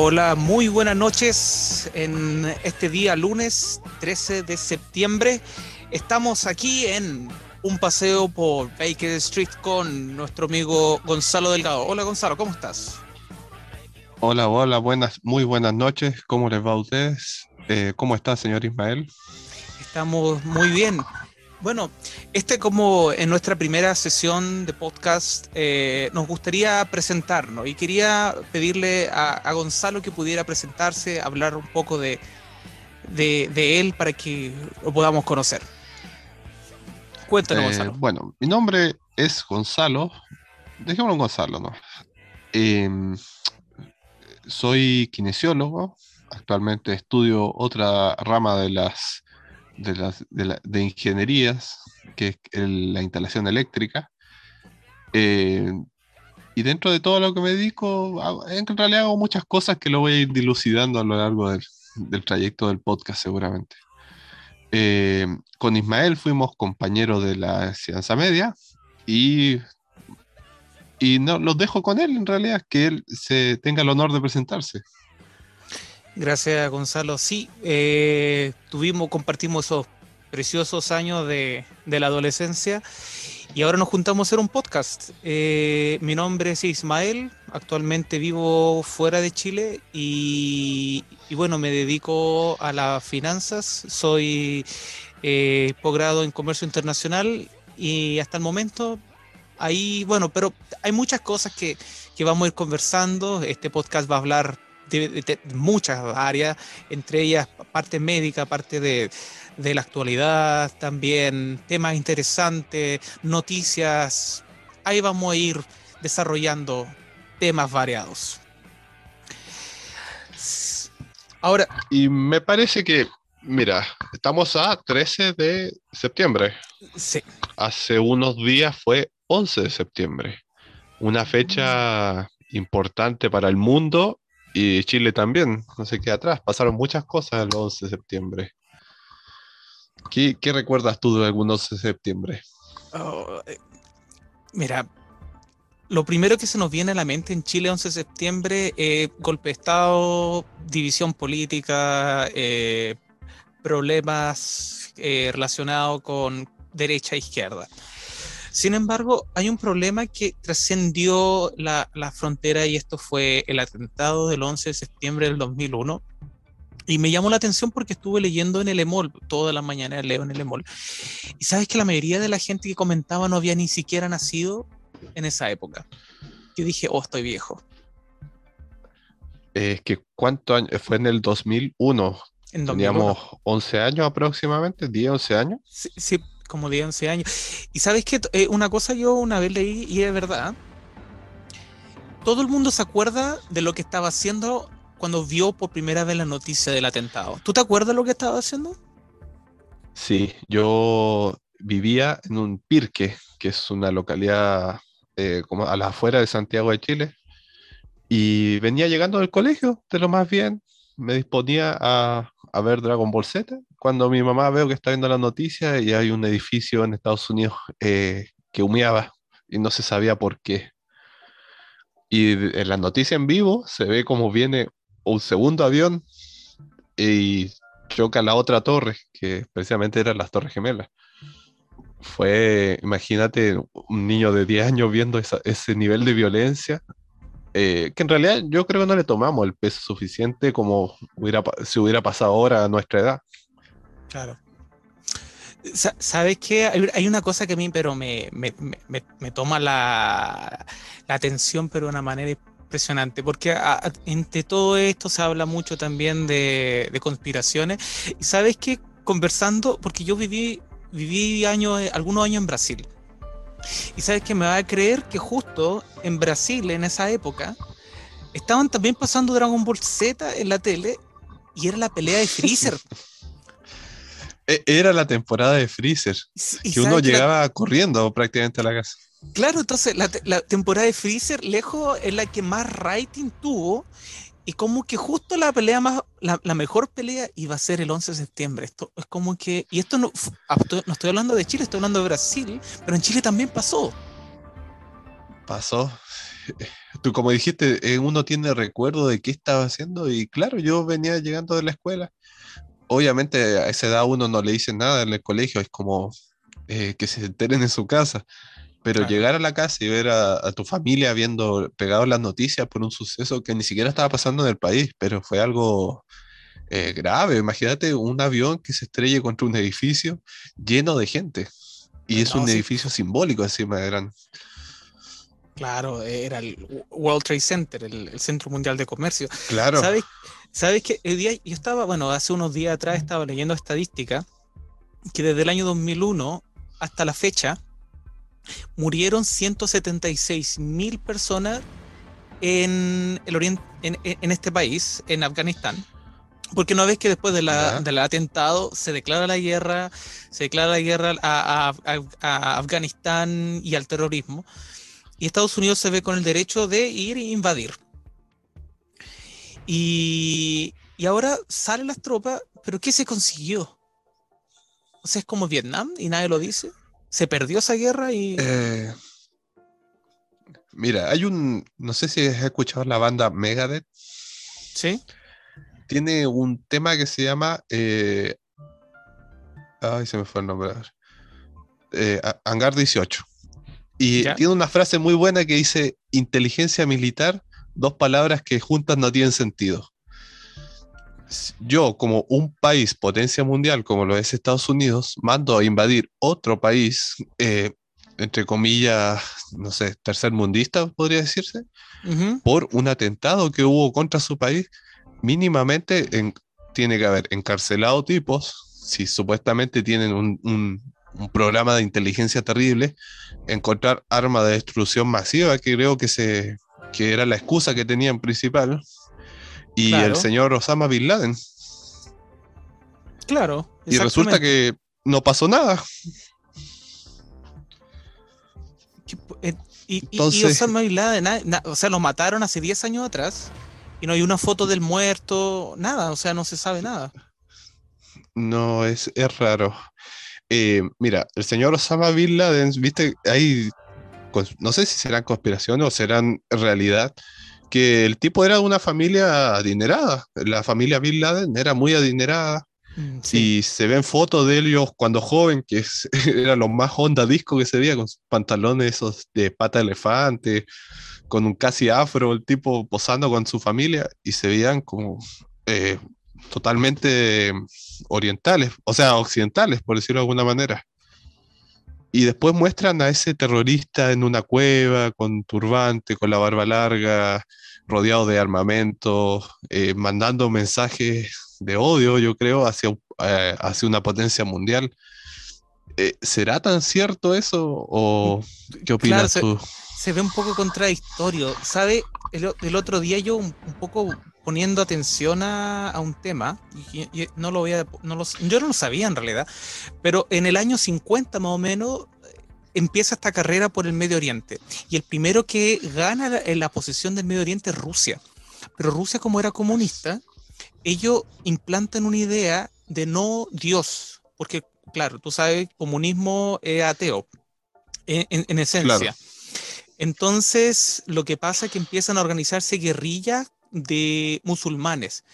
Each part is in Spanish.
Hola, muy buenas noches en este día lunes 13 de septiembre. Estamos aquí en un paseo por Baker Street con nuestro amigo Gonzalo Delgado. Hola Gonzalo, ¿cómo estás? Hola, hola, buenas, muy buenas noches. ¿Cómo les va a ustedes? Eh, ¿Cómo está, señor Ismael? Estamos muy bien. Bueno, este como en nuestra primera sesión de podcast eh, nos gustaría presentarnos y quería pedirle a, Gonzalo que pudiera presentarse, hablar un poco de, de, él para que lo podamos conocer. Cuéntanos, eh, Gonzalo. Bueno, mi nombre es Gonzalo, dejémoslo Gonzalo, ¿no? Em, soy kinesiólogo, actualmente estudio otra rama de las de, las, de, ingenierías, que es la instalación eléctrica. Eh, y dentro de todo lo que me dedico, en realidad hago muchas cosas que lo voy a ir dilucidando a lo largo del, trayecto del podcast seguramente. Eh, con Ismael fuimos compañeros de la ciencia media y, y no, los dejo con él en realidad, que él se tenga el honor de presentarse. Gracias, Gonzalo. Sí, eh, tuvimos, compartimos esos preciosos años de, la adolescencia y ahora nos juntamos a hacer un podcast. Eh, mi nombre es Ismael, actualmente vivo fuera de Chile y, bueno, me dedico a las finanzas, soy eh, posgrado en comercio internacional y hasta el momento ahí, bueno, pero hay muchas cosas que, que vamos a ir conversando. Este podcast va a hablar de, muchas áreas, entre ellas parte médica, parte de, la actualidad, también temas interesantes, noticias. Ahí vamos a ir desarrollando temas variados. Ahora. Y me parece que, mira, estamos a 13 de septiembre. Sí. Hace unos días fue 11 de septiembre. Una fecha importante para el mundo y Chile también, no sé qué atrás. Pasaron muchas cosas el 11 de septiembre. ¿Qué, recuerdas tú de algún 11 de septiembre? Oh, eh, mira, lo primero que se nos viene a la mente en Chile 11 de septiembre es golpe de Estado, división política, eh, problemas eh, relacionados con derecha e izquierda. Sin embargo, hay un problema que trascendió la, frontera y esto fue el atentado del 11 de septiembre del 2001. Y me llamó la atención porque estuve leyendo en el EMOL, toda la mañana leo en el EMOL. Y sabes que la mayoría de la gente que comentaba no había ni siquiera nacido en esa época. Yo dije, oh, estoy viejo. Es que, ¿cuánto año? Fue en el 2001. En Teníamos 11 años aproximadamente, 10, 11 años. Sí, sí, como de 11 años. Y sabes que eh, una cosa yo una vez leí y es verdad. Todo el mundo se acuerda de lo que estaba haciendo cuando vio por primera vez la noticia del atentado. ¿Tú te acuerdas lo que estaba haciendo? Sí, yo vivía en un pirque, que es una localidad eh, como a la afuera de Santiago de Chile, y venía llegando del colegio, de lo más bien, me disponía a, a ver Dragon Ball Z cuando mi mamá veo que está viendo la noticia y hay un edificio en Estados Unidos eh, que humeaba y no se sabía por qué. Y en la noticia en vivo se ve como viene un segundo avión y choca la otra torre, que precisamente eran las Torres Gemelas. Fue, imagínate, un niño de 10 años viendo ese nivel de violencia, eh, que en realidad yo creo que no le tomamos el peso suficiente como hubiera, si hubiera pasado ahora a nuestra edad. Claro. ¿Sabes qué? Hay una cosa que a mí, pero me, toma la, atención, pero de una manera impresionante, porque entre todo esto se habla mucho también de, conspiraciones. Y sabes qué? Conversando, porque yo viví, viví años, algunos años en Brasil. Y sabes que me va a creer que justo en Brasil, en esa época, estaban también pasando Dragon Ball Z en la tele y era la pelea de Freezer. E, era la temporada de Freezer, que uno llegaba corriendo prácticamente a la casa. Claro, entonces la, temporada de Freezer lejos es la que más rating tuvo y como que justo la pelea más, la, mejor pelea iba a ser el 11 de septiembre. Esto es como que, y esto no, ah, no estoy hablando de Chile, estoy hablando de Brasil, pero en Chile también pasó. Pasó. tú como dijiste, eh, uno tiene recuerdo de qué estaba haciendo y claro, yo venía llegando de la escuela. Obviamente a esa edad uno no le dice nada en el colegio, es como eh, que se enteren en su casa. Pero llegar a la casa y ver a, tu familia viendo pegado las noticias por un suceso que ni siquiera estaba pasando en el país, pero fue algo eh, grave. Imagínate un avión que se estrelle contra un edificio lleno de gente. Y es un edificio simbólico encima de gran. Claro, era el World Trade Center, el, Centro Mundial de Comercio. Claro. ¿Sabes, ¿Sabes que el día, yo estaba, bueno, hace unos días atrás estaba leyendo estadística que desde el año 2001 hasta la fecha murieron 176 mil personas en, el oriente, en, este país, en Afganistán. Porque no ves que después de del atentado se declara la guerra, se declara la guerra a, Afganistán y al terrorismo, y Estados Unidos se ve con el derecho de ir e invadir. Y, y ahora salen las tropas, pero ¿qué se consiguió? O sea, es como Vietnam y nadie lo dice se perdió esa guerra y... Eh, mira, hay un, no sé si has escuchado la banda Megadeth. Sí. Tiene un tema que se llama... Eh, ay, se me fue el nombre. Eh, Hangar 18. Y tiene una frase muy buena que dice, inteligencia militar, dos palabras que juntas no tienen sentido yo como un país potencia mundial como lo es Estados Unidos, mando a invadir otro país, eh, entre comillas, no sé, tercer mundista, podría decirse, por un atentado que hubo contra su país, mínimamente tiene que haber encarcelado tipos, si supuestamente tienen un, un, programa de inteligencia terrible, encontrar arma de destrucción masiva, que creo que, se, que era la excusa que tenían principal, y el señor Osama Bin Laden. Claro. Y resulta que no pasó nada. Eh, y, Osama Bin Laden, o sea, lo mataron hace 10 años atrás y no hay una foto del muerto, nada, o sea, no se sabe nada. No, es, es raro. Eh, mira, el señor Osama Bin Laden, viste, hay, no sé si serán conspiraciones o serán realidad, que el tipo era de una familia adinerada. La familia Bin Laden era muy adinerada. Mm, y se ven fotos de ellos cuando joven, que era lo más onda disco que se veía, con pantalones esos de pata de elefante, con un casi afro, el tipo posando con su familia, y se veían como eh, totalmente orientales, o sea, occidentales, por decirlo de alguna manera. Y después muestran a ese terrorista en una cueva, con turbante, con la barba larga, rodeado de armamento, eh, mandando mensajes de odio, yo creo, hacia, eh, hacia una potencia mundial. Eh, ¿Será tan cierto eso o qué opinas tú? Se, ve un poco contradictorio. ¿Sabe? El, otro día yo un, poco poniendo atención a, un tema, y, no lo voy a, no yo no lo sabía en realidad, pero en el año 50 más o menos empieza esta carrera por el Medio Oriente. Y el primero que gana en la posición del Medio Oriente es Rusia. Pero Rusia, como era comunista, ellos implantan una idea de no Dios, porque, claro, tú sabes, comunismo es ateo, en, esencia. Entonces, lo que pasa es que empiezan a organizarse guerrillas de musulmanes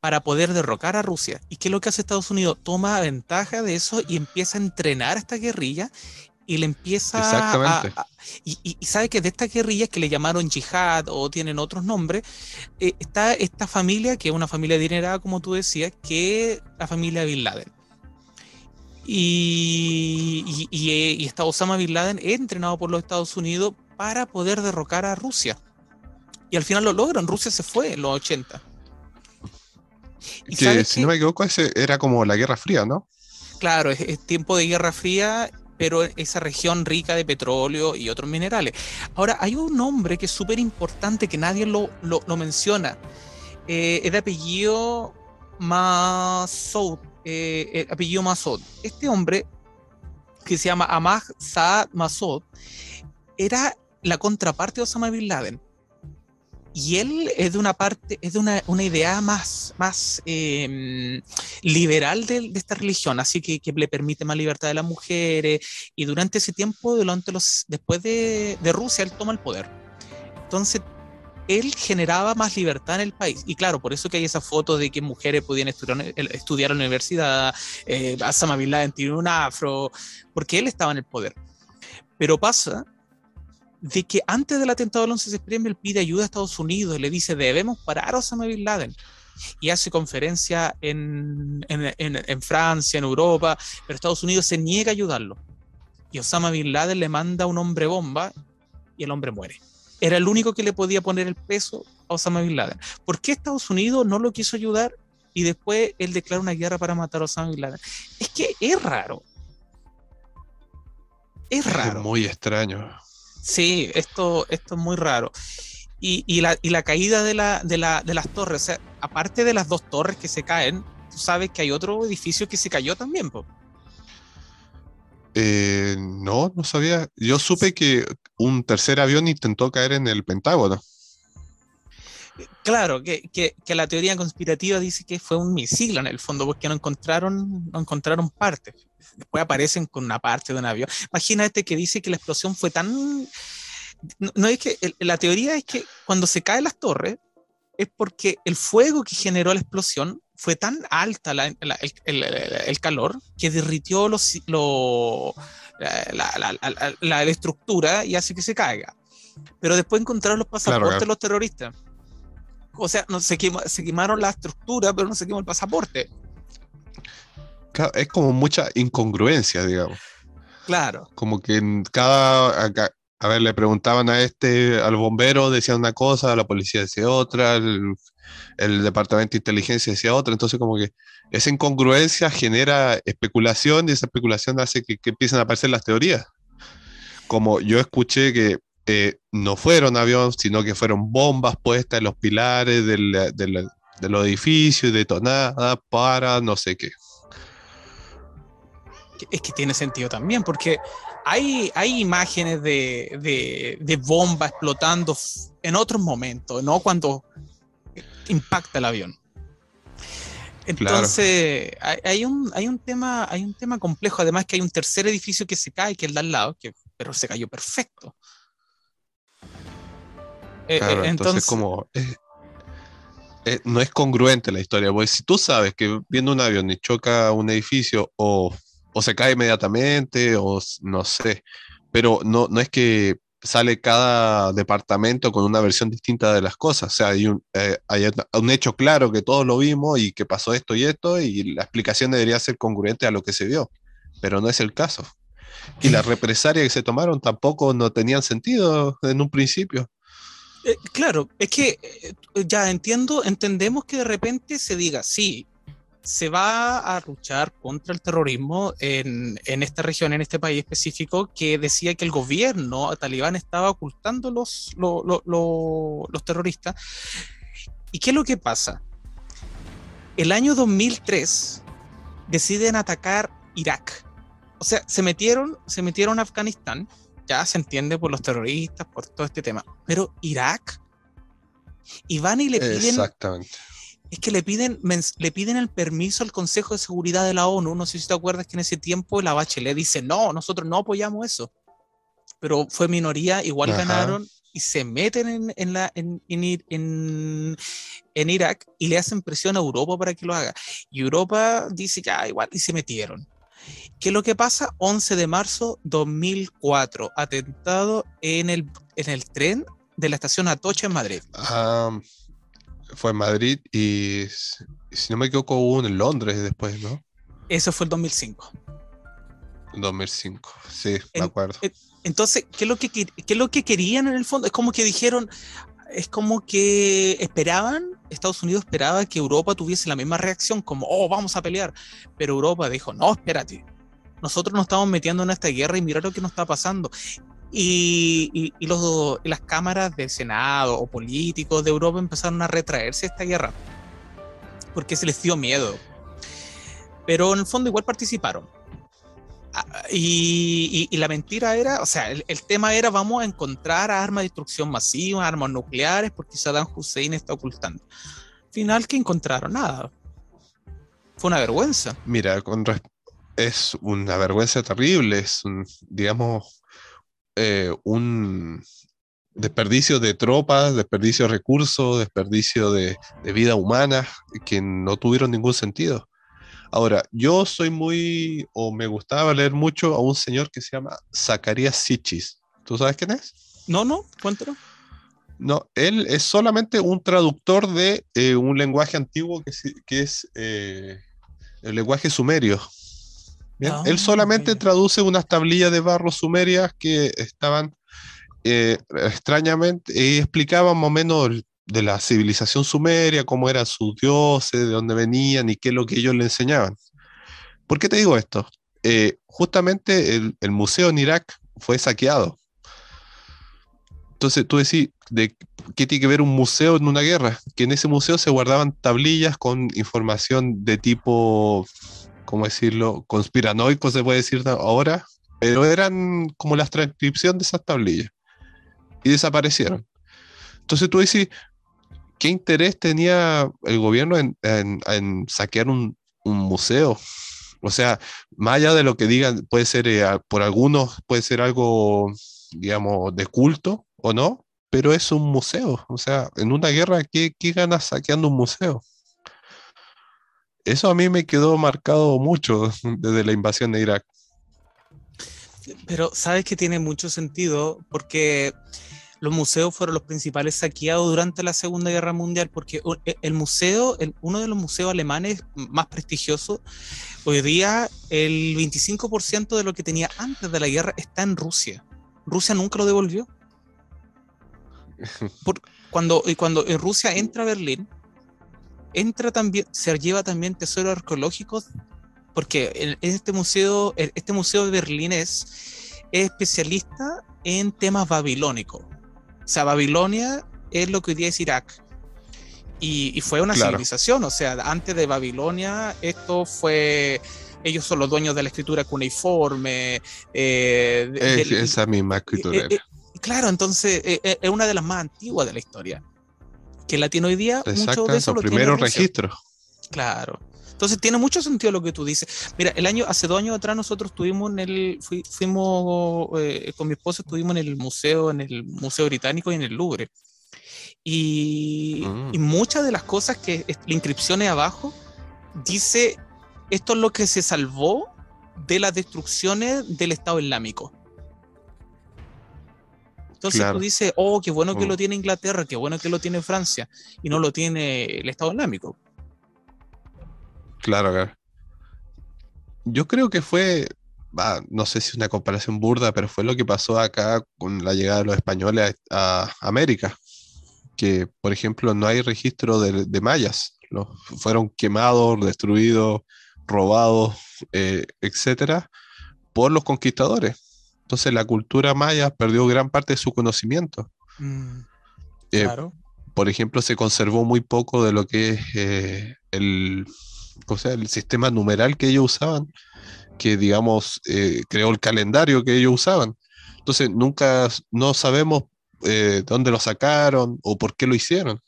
para poder derrocar a Rusia. ¿Y qué es lo que hace Estados Unidos? Toma ventaja de eso y empieza a entrenar a esta guerrilla y le empieza Exactamente. a, y, sabe que de estas guerrillas que le llamaron yihad o tienen otros nombres, eh, está esta familia, que es una familia adinerada, como tú decías, que es la familia Bin Laden. Y, y, está Osama Bin Laden entrenado por los Estados Unidos para poder derrocar a Rusia. Y al final lo logran, Rusia se fue en los 80. Y que, si no me equivoco, ese era como la Guerra Fría, ¿no? Claro, es tiempo de Guerra Fría pero esa región rica de petróleo y otros minerales. Ahora, hay un nombre que es súper importante que nadie lo, lo, menciona. Eh, es de apellido Masoud. Eh, apellido Masoud. Este hombre, que se llama Ahmad Saad Masoud, era la contraparte de Osama Bin Laden. Y él es de una parte, es de una, una idea más, más em, liberal de, de, esta religión, así que, que, le permite más libertad de las mujeres. Y durante ese tiempo, durante los, después de, de Rusia, él toma el poder. Entonces, él generaba más libertad en el país. Y claro, por eso que hay esa foto de que mujeres podían estudiar, estudiar en la universidad, eh, Bin Laden tiene un afro, porque él estaba en el poder. Pero pasa de que antes del atentado del 11 de septiembre él pide ayuda a Estados Unidos, le dice debemos parar a Osama Bin Laden. Y hace conferencia en, en, en, Francia, en Europa, pero Estados Unidos se niega a ayudarlo. Y Osama Bin Laden le manda un hombre bomba y el hombre muere. Era el único que le podía poner el peso a Osama Bin Laden. ¿Por qué Estados Unidos no lo quiso ayudar y después él declara una guerra para matar a Osama Bin Laden? Es que es raro. Es raro. Es muy extraño. Sí, esto, esto es muy raro. Y, y, la, y la, caída de, la, de, la, de, las torres, o sea, aparte de las dos torres que se caen, tú sabes que hay otro edificio que se cayó también, po. Eh, no, no sabía. Yo supe que un tercer avión intentó caer en el Pentágono. Claro, que, que, que, la teoría conspirativa dice que fue un misil en el fondo, porque no encontraron, no encontraron partes después aparecen con una parte de un avión. Imagínate que dice que la explosión fue tan... No, es que la teoría es que cuando se caen las torres es porque el fuego que generó la explosión fue tan alta la, el, el, el, calor que derritió los, lo, la, la, la, estructura y hace que se caiga. Pero después encontraron los pasaportes de los terroristas. O sea, no, se, se quemaron la estructura, pero no se quemó el pasaporte es como mucha incongruencia, digamos. Claro. Como que en cada, a, ver, le preguntaban a este, al bombero decía una cosa, la policía decía otra, el, departamento de inteligencia decía otra, entonces como que esa incongruencia genera especulación y esa especulación hace que, que empiecen a aparecer las teorías. Como yo escuché que eh, no fueron aviones, sino que fueron bombas puestas en los pilares del, del, del edificio y detonadas para no sé qué es que tiene sentido también, porque hay, hay imágenes de, de, de bomba explotando en otros momentos, ¿no? Cuando impacta el avión. Entonces, hay, un, hay, un tema, hay un tema complejo, además que hay un tercer edificio que se cae, que es el de al lado, que, pero se cayó perfecto. Eh, eh, entonces, como eh, no es congruente la historia, porque si tú sabes que viendo un avión y choca un edificio o o se cae inmediatamente, o no sé. Pero no, no es que sale cada departamento con una versión distinta de las cosas. O sea, hay un, eh, hay un hecho claro que todos lo vimos y que pasó esto y esto, y la explicación debería ser congruente a lo que se vio, pero no es el caso. Y las represalias que se tomaron tampoco no tenían sentido en un principio. Eh, claro, es que eh, ya entiendo, entendemos que de repente se diga, sí, se va a luchar contra el terrorismo en, en, esta región, en este país específico, que decía que el gobierno talibán estaba ocultando los, los terroristas. ¿Y qué es lo que pasa? El año 2003 deciden atacar Irak. O sea, se metieron, se metieron a Afganistán, ya se entiende por los terroristas, por todo este tema, pero Irak, y van y le piden... Exactamente es que le piden, le piden el permiso al Consejo de Seguridad de la ONU. No sé si te acuerdas que en ese tiempo la Bachelet dice, no, nosotros no apoyamos eso. Pero fue minoría, igual ganaron y se meten en, en, la, en, en, en, Irak y le hacen presión a Europa para que lo haga. Y Europa dice, ya, igual, y se metieron. ¿Qué es lo que pasa? 11 de marzo 2004, atentado en el, en el tren de la estación Atocha en Madrid. Fue en Madrid y si no me equivoco hubo uno en Londres después, ¿no? Eso fue el 2005. 2005, sí, me acuerdo. Entonces, ¿qué es, lo que, ¿qué es lo que querían en el fondo? Es como que dijeron, es como que esperaban, Estados Unidos esperaba que Europa tuviese la misma reacción, como, oh, vamos a pelear. Pero Europa dijo, no, espérate, nosotros nos estamos metiendo en esta guerra y mira lo que nos está pasando. Y, los, las cámaras del Senado o políticos de Europa empezaron a retraerse a esta guerra porque se les dio miedo. Pero en el fondo igual participaron. Y, la mentira era, o sea, el, tema era vamos a encontrar armas de destrucción masiva, armas nucleares, porque Saddam Hussein está ocultando. Al final, que encontraron? Nada. Fue una vergüenza. Mira, es una vergüenza terrible, es un, digamos, eh, un, desperdicio de tropas, desperdicio de recursos, desperdicio de, vida humana que no tuvieron ningún sentido. Ahora, yo soy muy, o me gustaba leer mucho a un señor que se llama Zacarías Sichis. ¿Tú sabes quién es? No, no, cuéntalo. No, él es solamente un traductor de eh, un lenguaje antiguo que, es eh, el lenguaje sumerio. Ah, él solamente traduce unas tablillas de barro sumerias que estaban eh, extrañamente y explicaban más o menos de la civilización sumeria, cómo eran sus dioses, de dónde venían y qué es lo que ellos le enseñaban. ¿Por qué te digo esto? justamente el, el museo en Irak fue saqueado entonces tú decís, ¿de qué tiene que ver un museo en una guerra? Que en ese museo se guardaban tablillas con información de tipo, ¿cómo decirlo? Conspiranoico se puede decir ahora, pero eran como las transcripción de esas tablillas. Y desaparecieron. Entonces tú decís, ¿qué interés tenía el gobierno en, saquear un, museo? O sea, más allá de lo que digan, puede ser, eh, por algunos, puede ser algo, digamos, de culto, o no, pero es un museo. O sea, en una guerra, ¿qué, qué ganas saqueando un museo? Eso a mí me quedó marcado mucho desde la invasión de Irak. Pero sabes que tiene mucho sentido porque los museos fueron los principales saqueados durante la Segunda Guerra Mundial, porque e, el museo, uno de los museos alemanes más prestigiosos, hoy día el 25% de lo que tenía antes de la guerra está en Rusia. Rusia nunca lo devolvió. Por, cuando, cuando en Rusia entra a Berlín, entra también, se lleva también tesoros arqueológicos, porque este museo, este museo de Berlín es, especialista en temas babilónicos. O sea, Babilonia es lo que hoy día es Irak. Y, fue una civilización, o sea, antes de Babilonia, esto fue ellos son los dueños de la escritura cuneiforme. Eh, esa misma escritura. Eh, eh, Claro, entonces es una de las más antiguas de la historia. Que la tiene hoy día. Exacto, mucho de primeros registros. Claro. Entonces tiene mucho sentido lo que tú dices. Mira, el año, hace dos años atrás nosotros estuvimos en el, fuimos eh, con mi esposa, estuvimos en el museo, en el Museo Británico y en el Louvre. Y, mm. y muchas de las cosas que la inscripción es abajo dice, esto es lo que se salvó de las destrucciones del Estado Islámico. Entonces tú dices, oh, qué bueno que lo mm. tiene Inglaterra, qué bueno que lo tiene Francia, y no lo tiene el Estado Islámico. Claro, claro. Yo creo que fue, no sé si una comparación burda, pero fue lo que pasó acá con la llegada de los españoles a, América. Que, por ejemplo, no hay registro de, mayas. Fueron quemados, destruidos, robados, eh, etcétera, por los conquistadores. Entonces la cultura maya perdió gran parte de su conocimiento. Mm, eh, claro. por ejemplo, se conservó muy poco de lo que es eh, el, o sea, el sistema numeral que ellos usaban, que digamos eh, creó el calendario que ellos usaban. Entonces nunca, no sabemos dónde lo sacaron o por qué lo hicieron.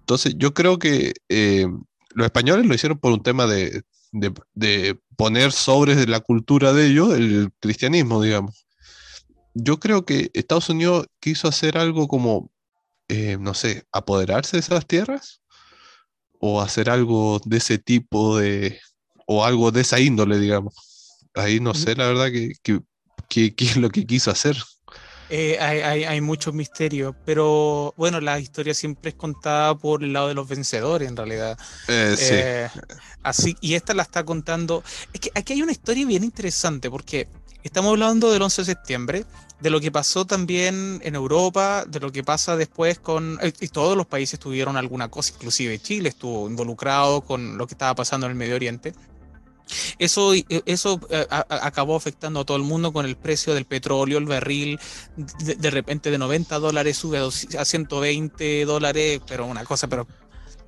Entonces yo creo que los españoles lo hicieron por un tema de, de, poner sobre la cultura de ellos el cristianismo, digamos. Yo creo que Estados Unidos quiso hacer algo como, eh, no sé, apoderarse de esas tierras o hacer algo de ese tipo de, o algo de esa índole, digamos. Ahí no sé, la verdad, qué que, es lo que quiso hacer. Eh, hay, hay, mucho misterio, pero bueno, la historia siempre es contada por el lado de los vencedores, en realidad. Eh, sí. Eh, así, y esta la está contando. Es que aquí hay una historia bien interesante, porque estamos hablando del 11 de septiembre, de lo que pasó también en Europa, de lo que pasa después con. Y todos los países tuvieron alguna cosa, inclusive Chile estuvo involucrado con lo que estaba pasando en el Medio Oriente. Eso, eso eh, acabó afectando a todo el mundo con el precio del petróleo, el barril, de, repente de 90 dólares sube a 120 dólares, pero una cosa pero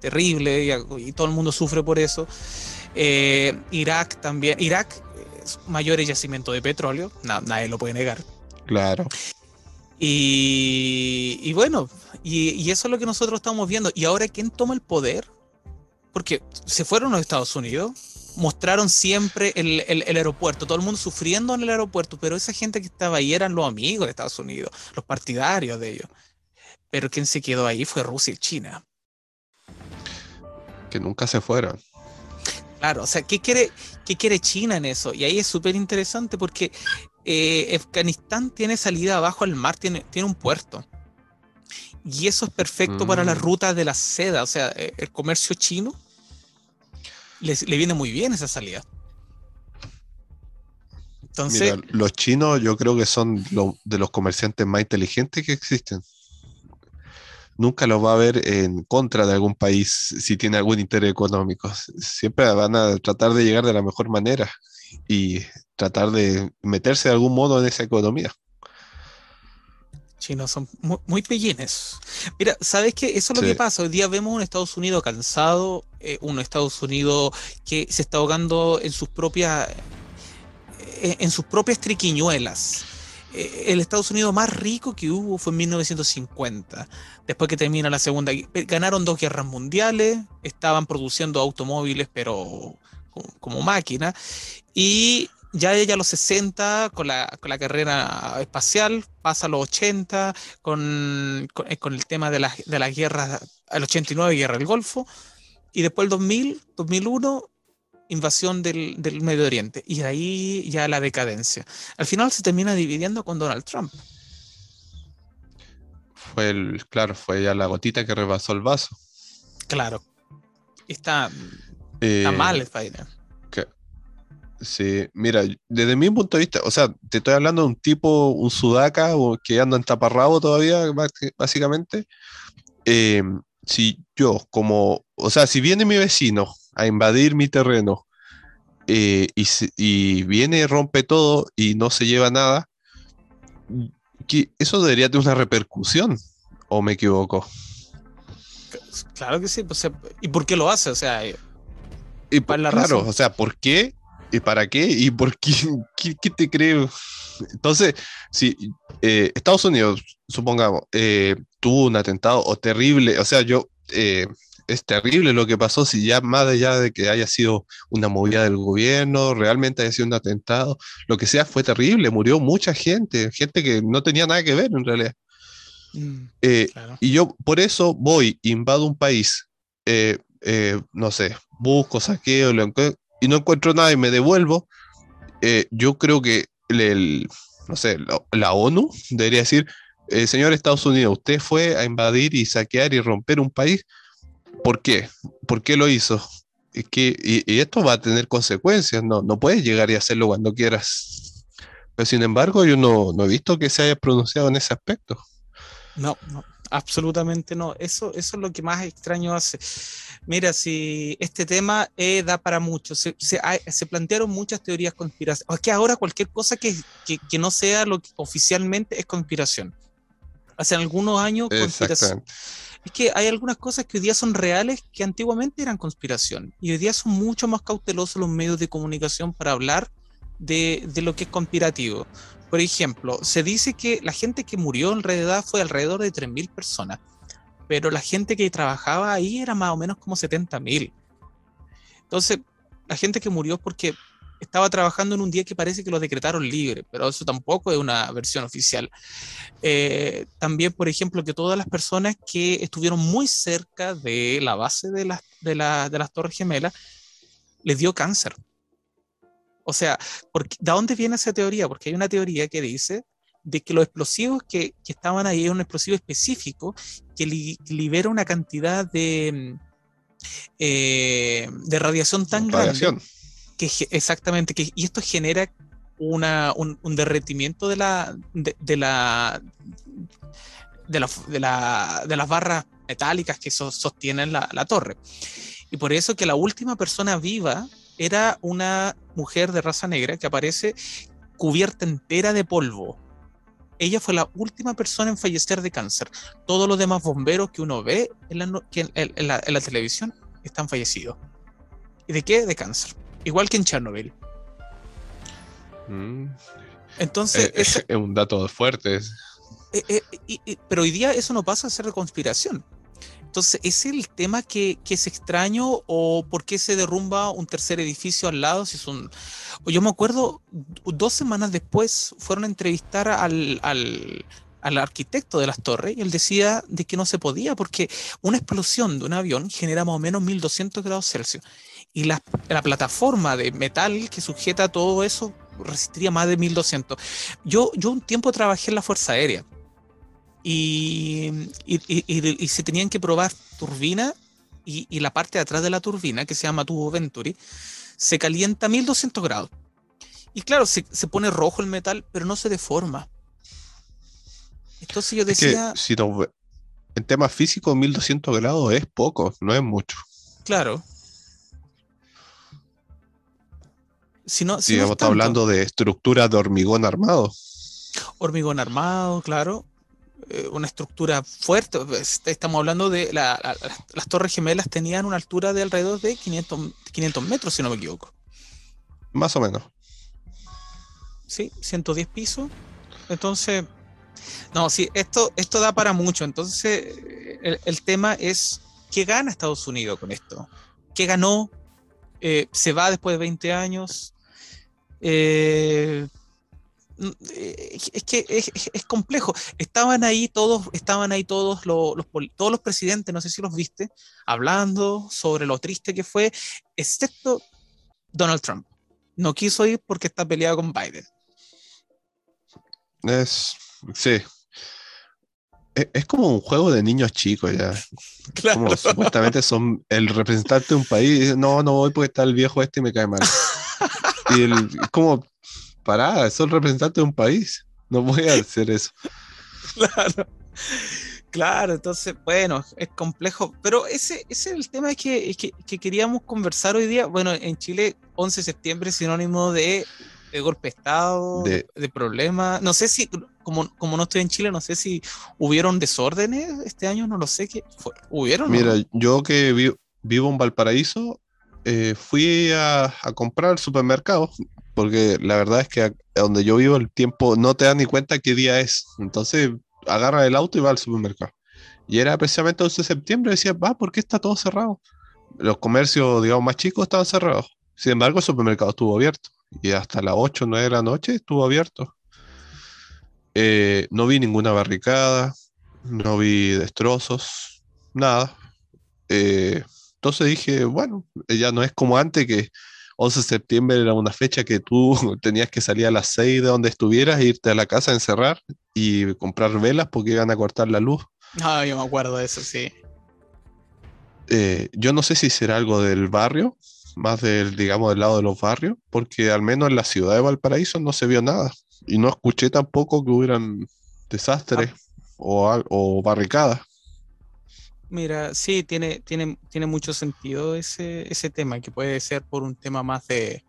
terrible y, todo el mundo sufre por eso. Eh, Irak también, Irak es mayor yacimiento de petróleo, nadie lo puede negar. Claro. Y, bueno, y, y, eso es lo que nosotros estamos viendo. ¿Y ahora quién toma el poder? Porque se fueron los Estados Unidos, mostraron siempre el, el, aeropuerto, todo el mundo sufriendo en el aeropuerto, pero esa gente que estaba ahí eran los amigos de Estados Unidos, los partidarios de ellos. Pero quien se quedó ahí fue Rusia y China. Que nunca se fueron. Claro, o sea, ¿qué quiere, qué quiere China en eso? Y ahí es súper interesante porque eh, Afganistán tiene salida abajo al mar, tiene, tiene un puerto. Y eso es perfecto para la mm. ruta de la seda, o sea, eh, el comercio chino le, viene muy bien esa salida. Entonces, los chinos yo creo que son de los comerciantes más inteligentes que existen. Nunca los va a ver en contra de algún país si tiene algún interés económico. Siempre van a tratar de llegar de la mejor manera y tratar de meterse de algún modo en esa economía chinos son muy, pellines. Mira, ¿sabes qué? Eso es lo que pasa. Hoy día vemos un Estados Unidos cansado, eh, un Estados Unidos que se está ahogando en sus propias, eh, en sus propias triquiñuelas. Eh, el Estados Unidos más rico que hubo fue en 1950, después que termina la Segunda Ganaron dos guerras mundiales, estaban produciendo automóviles, pero como, como máquina, y ya ella los 60 con la, carrera espacial, pasa a los 80 con, eh, con, el tema de, la, de las guerras, el 89 guerra del Golfo, y después el 2000, 2001 invasión del, Medio Oriente, y ahí ya la decadencia. Al final se termina dividiendo con Donald Trump. Fue el, claro, fue ya la gotita que rebasó el vaso. Claro. Está, está eh, mal Biden. Sí, mira, desde mi punto de vista, o sea, te estoy hablando de un tipo, un sudaca, o que anda en taparrabo todavía, básicamente. Em, si yo, como, o sea, si viene mi vecino a invadir mi terreno eh, y, y, viene, rompe todo y no se lleva nada, eso debería tener una repercusión, ¿o me equivoco? Claro que sí, pues, ¿y por qué lo hace? O sea, y, claro, o sea, ¿por qué ¿Y para qué? ¿Y por qué? ¿Qué, te creo? Entonces, si eh, Estados Unidos, supongamos, eh, tuvo un atentado o terrible, o sea, yo, eh, es terrible lo que pasó, si ya más allá de que haya sido una movida del gobierno, realmente haya sido un atentado, lo que sea, fue terrible, murió mucha gente, gente que no tenía nada que ver en realidad. Mm, y yo por eso voy, invado un país, no sé, busco, saqueo, lo, y no encuentro nada y me devuelvo, eh, yo creo que el, no sé, la, ONU debería decir, eh, señor Estados Unidos, usted fue a invadir y saquear y romper un país, ¿por qué? ¿Por qué lo hizo? Es que, y, esto va a tener consecuencias, no, no puedes llegar y hacerlo cuando quieras. Pero sin embargo, yo no, no he visto que se haya pronunciado en ese aspecto. No, no. Absolutamente no. Eso, eso es lo que más extraño hace. Mira, si este tema eh, da para mucho, se, se, plantearon muchas teorías conspiracionales. Es que ahora cualquier cosa que, que, que, no sea lo que oficialmente es conspiración. Hace algunos años, conspiración. Es que hay algunas cosas que hoy día son reales que antiguamente eran conspiración. Y hoy día son mucho más cautelosos los medios de comunicación para hablar de, de lo que es conspirativo. Por ejemplo, se dice que la gente que murió en realidad fue alrededor de 3.000 personas, pero la gente que trabajaba ahí era más o menos como 70.000. Entonces, la gente que murió porque estaba trabajando en un día que parece que lo decretaron libre, pero eso tampoco es una versión oficial. Eh, también, por ejemplo, que todas las personas que estuvieron muy cerca de la base de, de, de las Torres Gemelas les dio cáncer. O sea, ¿de dónde viene esa teoría? Porque hay una teoría que dice de que los explosivos que, que estaban ahí es un explosivo específico que libera una cantidad de, eh, de radiación tan grande exactamente y esto genera un, derretimiento de la de, la, de la, de, la, de las barras metálicas que sostienen la, torre y por eso que la última persona viva era una mujer de raza negra que aparece cubierta entera de polvo. Ella fue la última persona en fallecer de cáncer. Todos los demás bomberos que uno ve en la, televisión están fallecidos. ¿Y de qué? De cáncer. Igual que en Chernobyl. Mm. Entonces. Eh, es, un dato fuerte. Eh, eh, pero hoy día eso no pasa a ser de conspiración. Entonces, ¿es el tema que, es extraño o por qué se derrumba un tercer edificio al lado? Si son... Yo me acuerdo, dos semanas después fueron a entrevistar al, al, arquitecto de las torres y él decía de que no se podía porque una explosión de un avión genera más o menos 1200 grados Celsius y la, la plataforma de metal que sujeta todo eso resistiría más de 1200. Yo, yo un tiempo trabajé en la Fuerza Aérea y, se tenían que probar turbina y, la parte de atrás de la turbina, que se llama tubo Venturi, se calienta a 1200 grados. Y claro, se, pone rojo el metal, pero no se deforma. Entonces yo decía... si en temas físicos, 1200 grados es poco, no es mucho. Claro. Si no, si hablando de estructuras de hormigón armado. Hormigón armado, claro. Eh, una estructura fuerte. Estamos hablando de las torres gemelas tenían una altura de alrededor de 500, 500 metros, si no me equivoco. Más o menos. Sí, 110 pisos. Entonces, no, sí, esto, esto da para mucho. Entonces, el, tema es, ¿qué gana Estados Unidos con esto? ¿Qué ganó? Eh, ¿Se va después de 20 años? Eh, eh, es que es, complejo. Estaban ahí todos, estaban ahí todos los, todos los presidentes, no sé si los viste, hablando sobre lo triste que fue, excepto Donald Trump. No quiso ir porque está peleado con Biden. Es, sí. Es, como un juego de niños chicos ya. Como supuestamente son el representante de un país. No, no voy porque está el viejo este y me cae mal. y el, como pará, soy representante de un país. No voy a hacer eso. claro. Claro, entonces, bueno, es complejo, pero ese, ese es el tema que, que, queríamos conversar hoy día. Bueno, en Chile, 11 de septiembre es sinónimo de, golpe de Estado, de, problemas. No sé si, como, como no estoy en Chile, no sé si hubieron desórdenes este año, no lo sé, ¿qué fue? ¿hubieron? Mira, yo que vivo en Valparaíso, eh, fui a, comprar al supermercado porque la verdad es que donde yo vivo el tiempo no te das ni cuenta qué día es. Entonces agarra el auto y va al supermercado. Y era precisamente el 11 de septiembre, decía, va, ¿por qué está todo cerrado? Los comercios, digamos, más chicos estaban cerrados. Sin embargo, el supermercado estuvo abierto. Y hasta las 8 o 9 de la noche estuvo abierto. Eh, no vi ninguna barricada, no vi destrozos, nada. Eh, entonces dije, bueno, ya no es como antes que 11 de septiembre era una fecha que tú tenías que salir a las 6 de donde estuvieras, e irte a la casa a encerrar y comprar velas porque iban a cortar la luz. Ah, yo me acuerdo de eso, sí. Eh, yo no sé si será algo del barrio, más del, digamos, del lado de los barrios, porque al menos en la ciudad de Valparaíso no se vio nada. Y no escuché tampoco que hubieran desastres ah. o, o barricadas. Mira, sí, tiene, tiene, tiene mucho sentido ese, ese tema, que puede ser por un tema más de,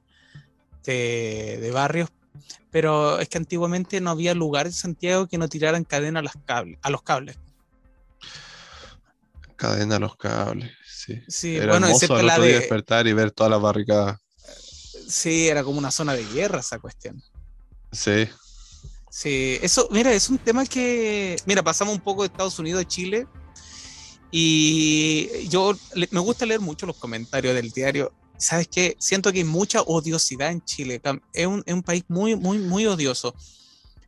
de, barrios, pero es que antiguamente no había lugar en Santiago que no tiraran cadena a, las cables, a los cables. Cadena a los cables, sí. sí era bueno, hermoso la de... despertar y ver todas las barricadas. Sí, era como una zona de guerra esa cuestión. Sí. Sí, eso, mira, es un tema que, mira, pasamos un poco de Estados Unidos a Chile, y yo me gusta leer mucho los comentarios del diario. ¿Sabes qué? Siento que hay mucha odiosidad en Chile. Es un, es un país muy, muy, muy odioso.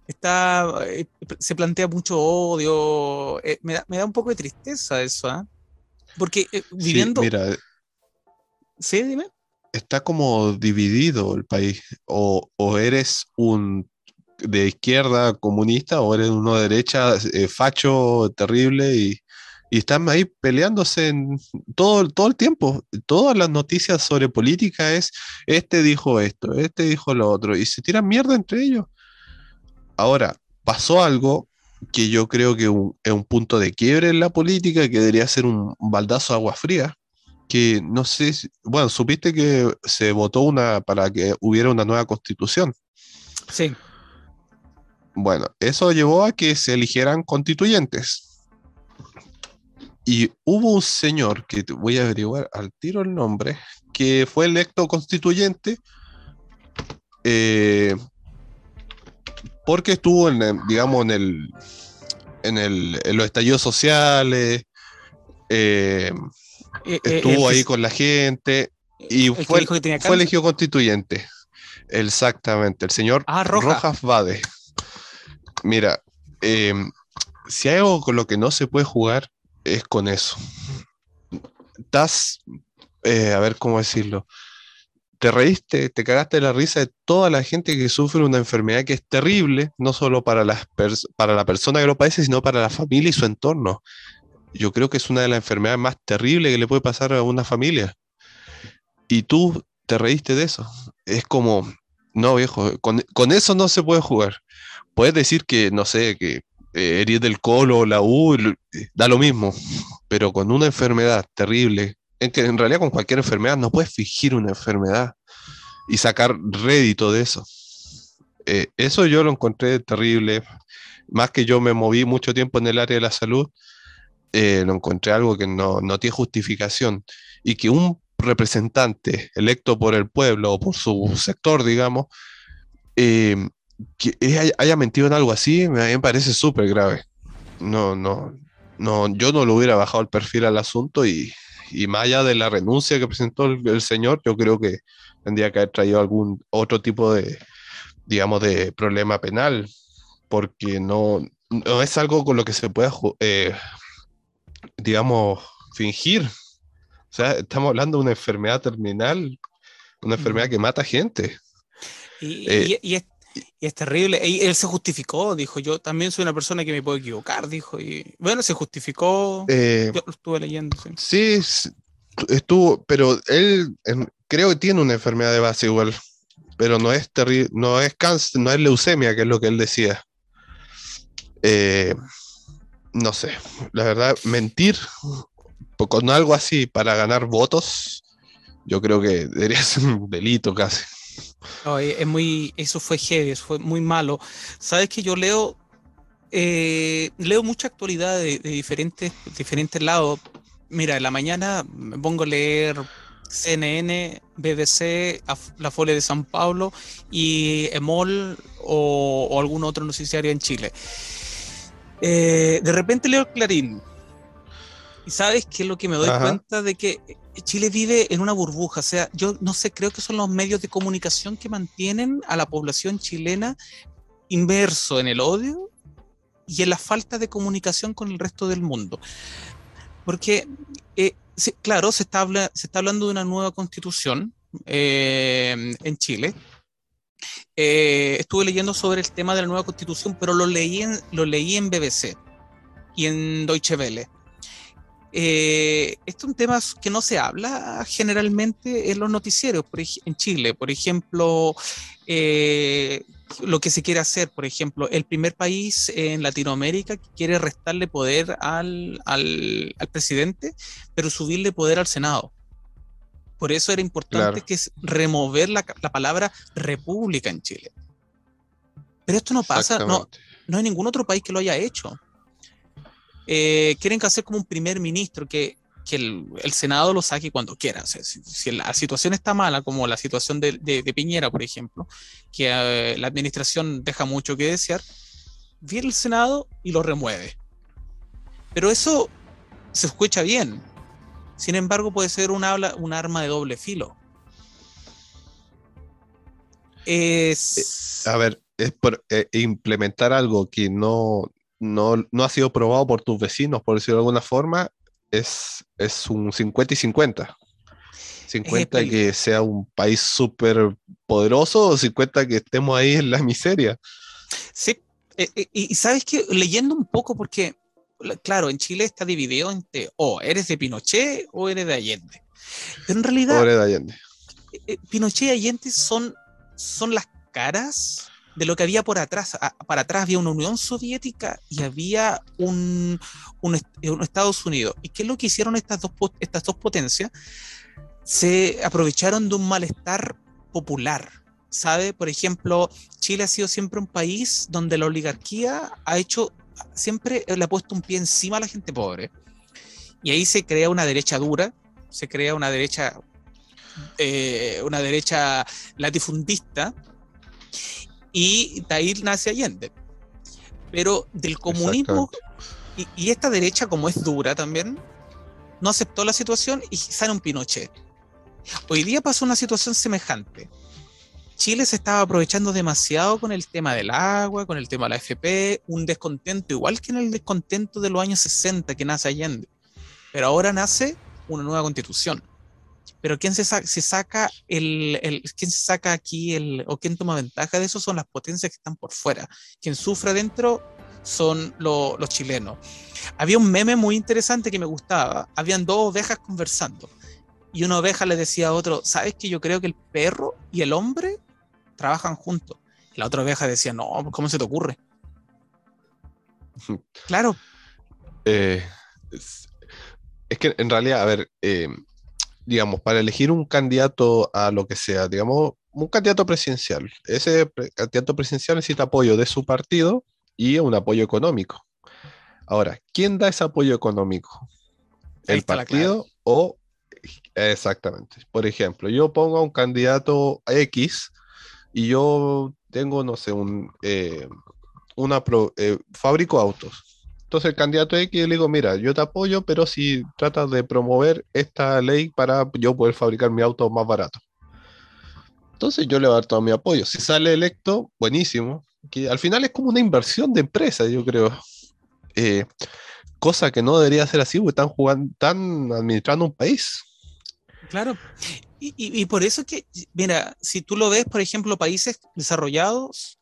Está, eh, se plantea mucho odio. Eh, me, da, me, da, un poco de tristeza eso, ¿ah? Porque eh, viviendo. Sí, mira. Sí, dime. Está como dividido el país. O, o eres un de izquierda comunista o eres uno de derecha facho terrible y y están ahí peleándose en todo, todo el tiempo. Todas las noticias sobre política es, este dijo esto, este dijo lo otro, y se tiran mierda entre ellos. Ahora, pasó algo que yo creo que es un punto de quiebre en la política, que debería ser un, baldazo de agua fría, que no sé, bueno, supiste que se votó una para que hubiera una nueva constitución. Sí. Bueno, eso llevó a que se eligieran constituyentes. Y hubo un señor, que voy a averiguar al tiro el nombre, que fue electo constituyente eh, porque estuvo en, digamos, en el, en, el, en los estallidos sociales, eh, eh, estuvo ahí con la gente y fue, fue elegido constituyente. Exactamente, el señor ah, Rojas Vade. Mira, si hay algo con lo que no se puede jugar, es con eso. Estás, a ver cómo decirlo, te reíste, te cagaste la risa de toda la gente que sufre una enfermedad que es terrible, no solo para, las para la persona que lo padece, sino para la familia y su entorno. Yo creo que es una de las enfermedades más terribles que le puede pasar a una familia. Y tú te reíste de eso. Es como, no viejo, con, eso no se puede jugar. Puedes decir que, no sé, que eh, herir del colo, la U, da lo mismo, pero con una enfermedad terrible en que en realidad con cualquier enfermedad no puedes fingir una enfermedad y sacar rédito de eso. Eh, eso yo lo encontré terrible. Más que yo me moví mucho tiempo en el área de la salud, eh, lo encontré algo que no, tiene justificación. Y que un representante electo por el pueblo o por su sector, digamos, eh, que haya mentido en algo así, me, parece súper grave. No, no, no, yo no lo hubiera bajado el perfil al asunto y, y más allá de la renuncia que presentó el, señor, yo creo que tendría que haber traído algún otro tipo de, digamos, de problema penal, porque no, no es algo con lo que se pueda, eh, digamos, fingir. O sea, estamos hablando de una enfermedad terminal, una enfermedad que mata gente. Y, eh, y, y es terrible. él se justificó, dijo, yo también soy una persona que me puedo equivocar, dijo. Y bueno, se justificó. Eh, yo lo estuve leyendo. Sí. estuvo, pero él creo que tiene una enfermedad de base igual, pero no es terrible, no es cáncer, no es leucemia, que es lo que él decía. Eh, no sé, la verdad, mentir con algo así para ganar votos, yo creo que debería ser un delito casi. Eh, es muy, eso fue heavy, eso fue muy malo. Sabes que yo leo, eh, leo mucha actualidad de, diferentes, diferentes lados. Mira, en la mañana me pongo a leer CNN, BBC, La Folia de San Pablo y EMOL o, algún otro noticiario en Chile. Eh, de repente leo Clarín. Y sabes qué es lo que me doy cuenta de que Chile vive en una burbuja, o sea, yo no sé, creo que son los medios de comunicación que mantienen a la población chilena inmerso en el odio y en la falta de comunicación con el resto del mundo. Porque, eh, claro, se está, se está hablando de una nueva constitución eh, en Chile. Eh, estuve leyendo sobre el tema de la nueva constitución, pero lo leí en, lo leí en BBC y en Deutsche Welle. Eh, este es un tema que no se habla generalmente en los noticieros en Chile. Por ejemplo, eh, lo que se quiere hacer, por ejemplo, el primer país en Latinoamérica que quiere restarle poder al, presidente, pero subirle poder al Senado. Por eso era importante que es remover la, palabra república en Chile. Pero esto no pasa, no, no hay ningún otro país que lo haya hecho. Eh, quieren hacer como un primer ministro que, que el, el, Senado lo saque cuando quiera. si, la situación está mala, como la situación de, de, Piñera, por ejemplo, que eh, la administración deja mucho que desear, viene el Senado y lo remueve. Pero eso se escucha bien. Sin embargo, puede ser un, habla, un arma de doble filo. Es... Eh, a ver, es por implementar algo que no, no, ha sido probado por tus vecinos, por decirlo de alguna forma, es, es un 50 y 50. 50 que sea un país súper poderoso o 50 que estemos ahí en la miseria. Sí, eh, eh, y sabes que leyendo un poco, porque claro, en Chile está dividido entre o eres de Pinochet o eres de Allende. Pero en realidad, de Allende. Eh, Pinochet y Allende son, son las caras de lo que había por atrás. Para atrás había una Unión Soviética y había un, un, Estados Unidos. ¿Y qué es lo que hicieron estas dos, estas dos potencias? Se aprovecharon de un malestar popular. ¿Sabe? Por ejemplo, Chile ha sido siempre un país donde la oligarquía ha hecho, siempre le ha puesto un pie encima a la gente pobre. Y ahí se crea una derecha dura, se crea una derecha, eh, una derecha latifundista, y de ahí nace Allende. Pero del comunismo, y, esta derecha como es dura también, no aceptó la situación y sale un Pinochet. Hoy día pasó una situación semejante. Chile se estaba aprovechando demasiado con el tema del agua, con el tema de la FP, un descontento, igual que en el descontento de los años 60 que nace Allende. Pero ahora nace una nueva constitución. Pero ¿quién se, saca el, quién se saca aquí el, o quién toma ventaja de eso son las potencias que están por fuera. Quien sufre adentro son los chilenos. Había un meme muy interesante que me gustaba. Habían dos ovejas conversando y una oveja le decía a otro, ¿sabes que yo creo que el perro y el hombre trabajan juntos? Y la otra oveja decía, no, ¿cómo se te ocurre? claro. Eh, es, que en realidad, a ver, eh, digamos, para elegir un candidato a lo que sea, digamos, un candidato presidencial, ese candidato presidencial necesita apoyo de su partido y un apoyo económico. Ahora, ¿quién da ese apoyo económico? ¿El partido o exactamente? Por ejemplo, yo pongo a un candidato X y yo tengo, no sé, un, eh, una eh, fabrico autos. Entonces el candidato X le digo, mira, yo te apoyo, pero si tratas de promover esta ley para yo poder fabricar mi auto más barato. Entonces yo le voy a dar todo mi apoyo. Si sale electo, buenísimo. Que al final es como una inversión de empresa, yo creo. Eh, cosa que no debería ser así, porque están jugando, están administrando un país. Claro. Y, por eso que, mira, si tú lo ves, por ejemplo, países desarrollados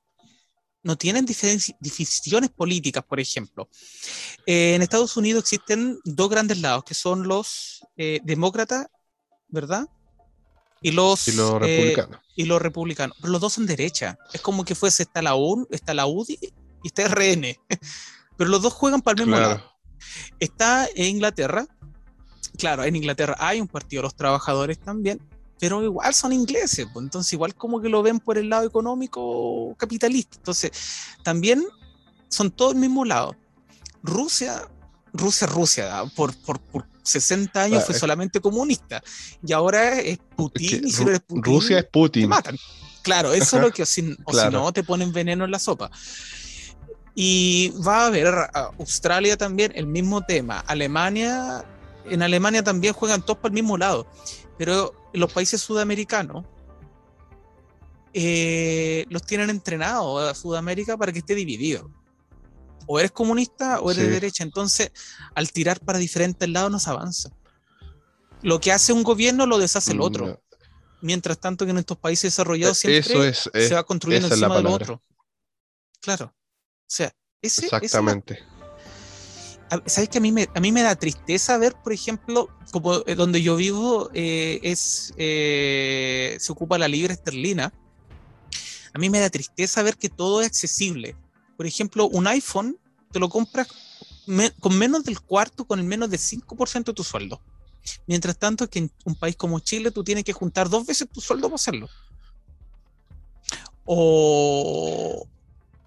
no tienen divisiones políticas, por ejemplo. Eh, en Estados Unidos existen dos grandes lados, que son los eh, demócratas, ¿verdad? Y los, y los republicanos. y los republicanos. Pero los dos son derecha. Es como que fuese, está la, UN, está la UDI y está RN. Pero los dos juegan para el mismo lado. Está en Inglaterra. Claro, en Inglaterra hay un partido de los trabajadores también, pero igual son ingleses, pues, entonces igual como que lo ven por el lado económico capitalista. Entonces, también son todos el mismo lado. Rusia, Rusia, Rusia, por, por, 60 años fue solamente comunista y ahora es Putin. y Rusia es Putin. matan. Claro, eso es lo que, o si no, te ponen veneno en la sopa. Y va a haber Australia también el mismo tema. Alemania, en Alemania también juegan todos por el mismo lado. Pero los países sudamericanos eh, los tienen entrenados a Sudamérica para que esté dividido. O eres comunista o eres de derecha. Entonces, al tirar para diferentes lados no se avanza. Lo que hace un gobierno lo deshace el otro. Mm, Mientras tanto que en estos países desarrollados e-, siempre se va construyendo encima del otro. Claro sea, ese, Exactamente. ¿Sabes que a mí, me, da tristeza ver, por ejemplo, como eh, donde yo vivo eh, eh, se ocupa la libre esterlina? A mí me da tristeza ver que todo es accesible. Por ejemplo, un iPhone te lo compras con menos del cuarto, con el menos del 5% de tu sueldo. Mientras tanto, que en un país como Chile tú tienes que juntar dos veces tu sueldo para hacerlo. O,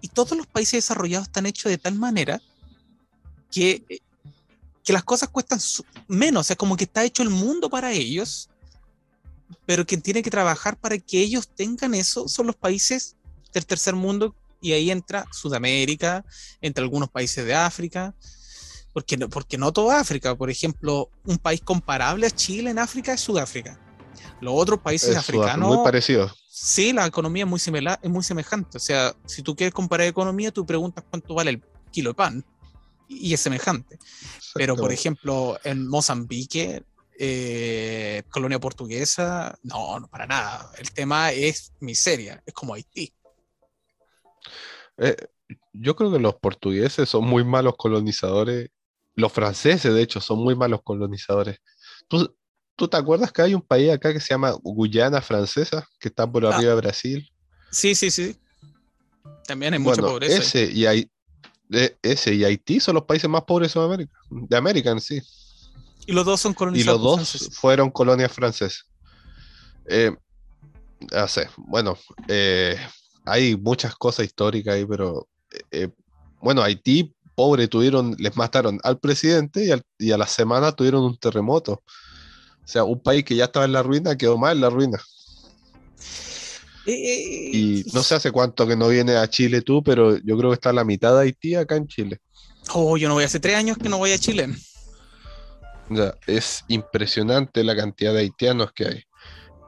y todos los países desarrollados están hechos de tal manera que, que las cosas cuestan menos. Es como que está hecho el mundo para ellos, pero quien tiene que trabajar para que ellos tengan eso son los países del tercer mundo y ahí entra Sudamérica, entre algunos países de África, porque no, porque no toda África, por ejemplo, un país comparable a Chile en África es Sudáfrica. Los otros países africanos... Muy parecidos. Sí, la economía es muy, similar, es muy semejante. O sea, si tú quieres comparar economía, tú preguntas cuánto vale el kilo de pan y es semejante. Pero, por ejemplo, en Mozambique, eh, colonia portuguesa, no, no, para nada. El tema es miseria, es como Haití. Eh, yo creo que los portugueses son muy malos colonizadores. Los franceses, de hecho, son muy malos colonizadores. ¿Tú, ¿Tú te acuerdas que hay un país acá que se llama Guyana Francesa, que está por ah. arriba de Brasil? Sí, sí, sí. También hay mucha pobreza. Ese y, hay, ese y Haití son los países más pobres de Sudamérica, de América en sí. Y los dos son colonizados. Y los dos fueron colonias francesas. Eh, bueno, eh, hay muchas cosas históricas ahí, pero eh, bueno, Haití, pobre, tuvieron, les mataron al presidente y, y a la semana tuvieron un terremoto. O sea, un país que ya estaba en la ruina quedó más en la ruina. Eh, y no sé hace cuánto que no viene a Chile tú, pero yo creo que está la mitad de Haití acá en Chile. Oh, yo no voy hace tres años que no voy a Chile. Ya, es impresionante la cantidad de haitianos que hay.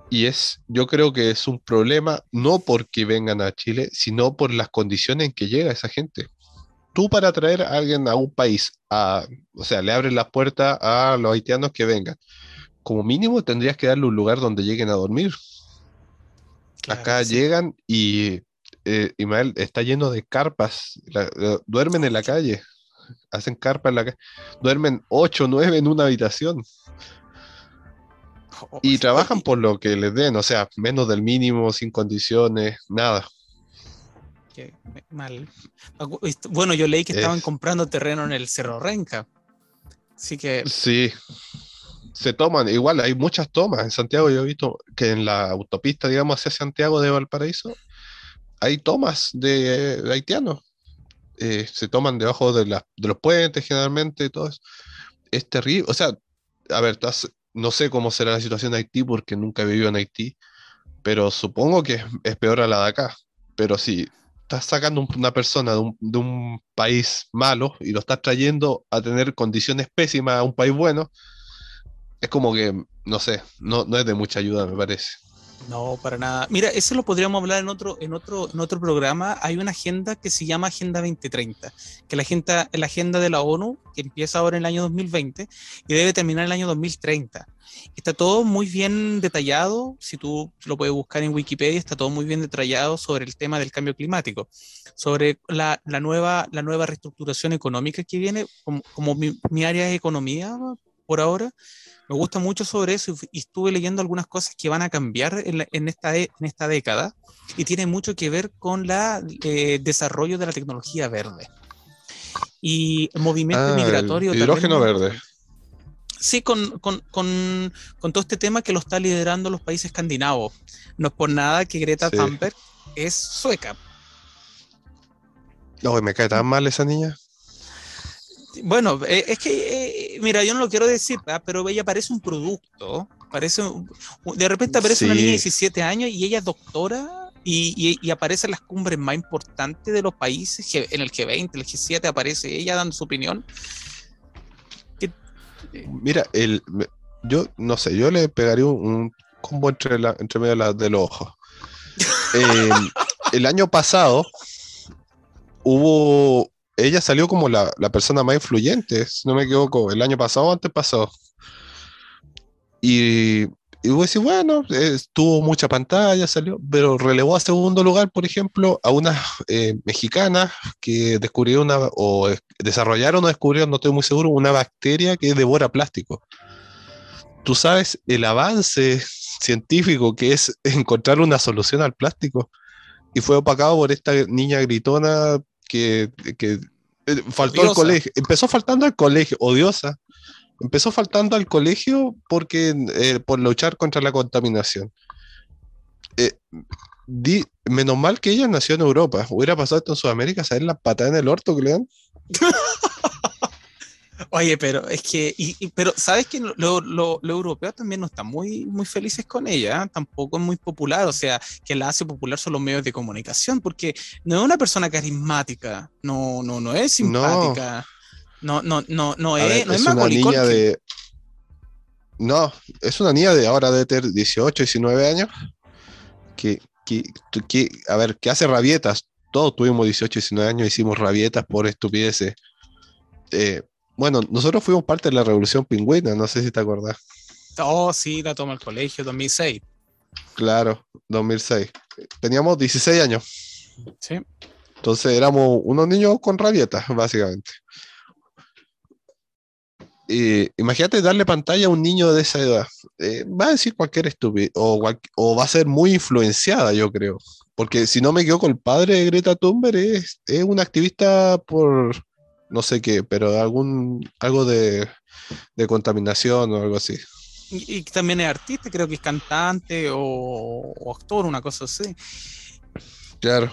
Y es, yo creo que es un problema no porque vengan a Chile, sino por las condiciones en que llega esa gente. Tú para traer a alguien a un país, a, o sea, le abres las puertas a los haitianos que vengan. Como mínimo tendrías que darle un lugar donde lleguen a dormir. Claro, Acá sí. llegan y eh, Ismael está lleno de carpas. la- la- duermen en la calle, hacen carpas en la calle. Duermen 8 o 9 en una habitación. Oh, Y trabajan por lo que les den, o sea, menos del mínimo, sin condiciones, nada. qué mal. Bueno, yo leí que estaban Es- comprando terreno en el Cerro Renca. Así que, Sí, se toman, igual hay muchas tomas. En Santiago yo he visto que en la autopista, digamos, hacia Santiago de Valparaíso, hay tomas de, de haitianos. Eh, se toman debajo de, la- de los puentes generalmente y todo eso. Es terrible. O sea, a ver, no sé cómo será la situación en Haití porque nunca he vivido en Haití, pero supongo que es, peor a la de acá. Pero si estás sacando un- una persona de un, de un país malo y lo estás trayendo a tener condiciones pésimas a un país bueno, es como que, no sé, no, no es de mucha ayuda, me parece. no, para nada. Mira, eso lo podríamos hablar en otro, en otro, en otro programa. Hay una agenda que se llama Agenda 2030, que la agenda, la agenda de la ONU, que empieza ahora en el año 2020 y debe terminar en el año 2030. Está todo muy bien detallado, si tú lo puedes buscar en Wikipedia, está todo muy bien detallado sobre el tema del cambio climático, sobre la, la nueva, la nueva reestructuración económica que viene, como, mi, mi área de economía por ahora, me gusta mucho sobre eso y, estuve leyendo algunas cosas que van a cambiar en, la- en esta, de- en esta década y tiene mucho que ver con el desarrollo de la tecnología verde. Y el movimiento Ah, el migratorio también hidrógeno verde. Sí, con, con, con, con todo este tema que lo está liderando los países escandinavos. No es por nada que Greta Sí. Thunberg es sueca. No, me cae tan mal esa niña. Bueno, eh, es que, eh, mira, yo no lo quiero decir, ¿verdad? pero ella parece un producto. Parece un- de repente aparece una niña de 17 años y ella es doctora y, y- y aparece en las cumbres más importantes de los países. En el G20, el G7 aparece ella dando su opinión. Mira, el, yo no sé, yo le pegaría un, un combo entre, la, entre medio de, la- de los ojos. Eh, el año pasado hubo, ella salió como la, la persona más influyente, si no me equivoco, el año pasado o antes pasado. Y, y voy a decir, bueno, eh, tuvo mucha pantalla, salió, pero relevó a segundo lugar, por ejemplo, a unas eh, mexicanas que descubrieron una, o desarrollaron o descubrieron, no estoy muy seguro, una bacteria que devora plástico. Tú sabes el avance científico que es encontrar una solución al plástico y fue opacado por esta niña gritona que, que eh, faltó al Odiosa. colegio, empezó faltando al colegio, odiosa, empezó faltando al colegio porque eh, por luchar contra la contaminación. Eh, di- menos mal que ella nació en Europa, hubiera pasado esto en Sudamérica, ¿sabes la patada en el orto que le dan? Oye, pero es que, y- y- pero sabes que lo- lo- lo- los europeos también no están muy, muy felices con ella, ¿eh? tampoco es muy popular, o sea, que la hace popular son los medios de comunicación, porque no es una persona carismática, no, no, no es simpática, no, no, no, no, A es, ver, no es es una niña de... No, es una niña de ahora de tener 18, 19 años, que, que, que, a ver, que hace rabietas. Todos tuvimos 18, 19 años, hicimos rabietas por estupideces. Eh, bueno, nosotros fuimos parte de la revolución pingüina, no sé si te acordás. Oh, sí, la toma al colegio, 2006, Claro, 2006. Teníamos 16 años, ¿sí? entonces éramos unos niños con rabietas, básicamente. Y imagínate darle pantalla a un niño de esa edad. Eh, va a decir cualquier estúpido, o va a ser muy influenciada, yo creo. Porque si no me equivoco, el padre de Greta Thunberg es, es un activista por no sé qué, pero algún algo de, de contaminación o algo así. Y, y también es artista, creo que es cantante o, o actor, una cosa así. Claro.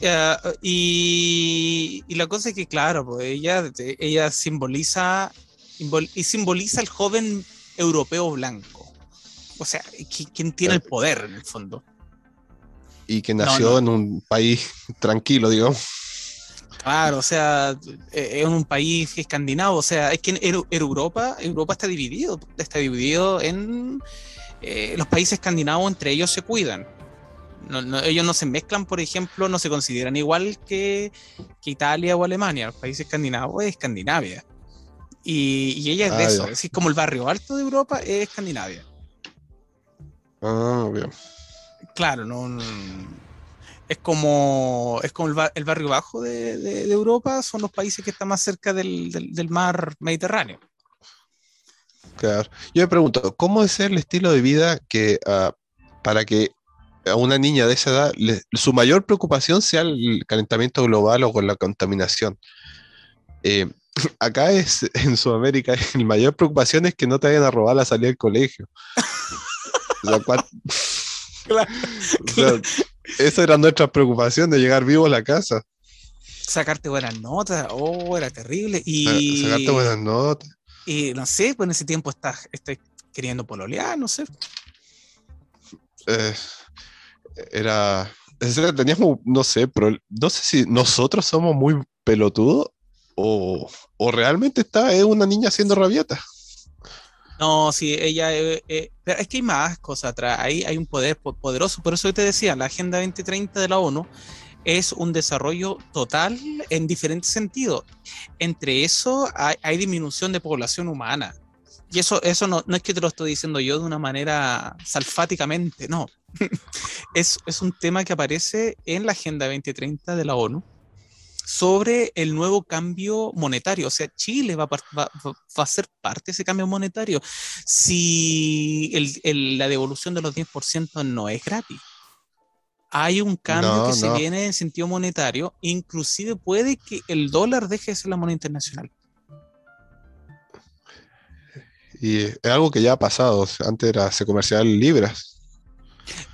Eh, y, y la cosa es que, claro, pues ella, ella simboliza simbol- y simboliza al joven europeo blanco. O sea, qui- quien tiene el poder en el fondo. Y que No, nació no. en un país tranquilo, digamos. Claro, o sea, e, es un país escandinavo, o sea, es que en Europa, Europa está dividido, está dividido en eh, los países escandinavos entre ellos se cuidan. ellos no se mezclan, por ejemplo, no se consideran igual que, Italia o Alemania. Los países escandinavos es Escandinavia. Y, ella es de ah, eso, es decir, como el barrio alto de Europa es Escandinavia. Ah, bien. Claro, no es como, es como el, barrio bajo de, Europa, son los países que están más cerca del, mar Mediterráneo. Claro. Yo me pregunto, ¿cómo es el estilo de vida que ah, para que a una niña de esa edad su mayor preocupación sea el calentamiento global o con la contaminación? Eh, acá es en Sudamérica, la mayor preocupación es que no te vayan a robar la salida del colegio. Claro, esa era nuestra preocupación de llegar vivo a la casa. Sacarte buenas notas, oh, era terrible. Y, Sacarte buenas notas. Y no sé, pues en ese tiempo estás, queriendo pololear, no sé. Eh, era. Teníamos, no sé, pero no sé si nosotros somos muy pelotudos o, o realmente está es una niña haciendo rabieta. No, sí, ella. Eh, eh, pero es que hay más cosas atrás. Ahí hay un poder poderoso. Por eso te decía, la Agenda 2030 de la ONU es un desarrollo total en diferentes sentidos. Entre eso hay, disminución de población humana. Y eso, eso no, no, es que te lo estoy diciendo yo de una manera salfáticamente, no. es, es un tema que aparece en la Agenda 2030 de la ONU sobre el nuevo cambio monetario. O sea, Chile va, a ser parte de ese cambio monetario si la devolución de los 10% no es gratis. Hay un cambio que se viene en sentido monetario, inclusive puede que el dólar deje de ser la moneda internacional. Y es algo que ya ha pasado, antes era, se comercial libras.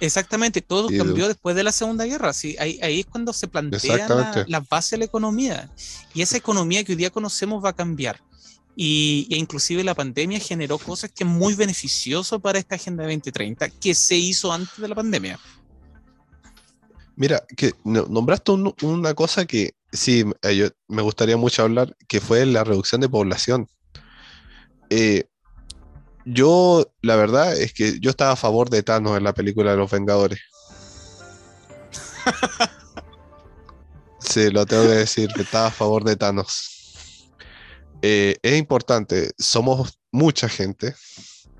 Exactamente, todo cambió después de la Segunda Guerra. ¿sí? Ahí, es cuando se plantea la, base de la economía. Y esa economía que hoy día conocemos va a cambiar. Y, e inclusive la pandemia generó cosas que es muy beneficioso para esta Agenda 2030, que se hizo antes de la pandemia. Mira, que nombraste una cosa que sí, eh, me gustaría mucho hablar, que fue la reducción de población. Eh, yo, la verdad es que yo estaba a favor de Thanos en la película de los Vengadores. sí, lo tengo que decir, que estaba a favor de Thanos. Eh, es importante, somos mucha gente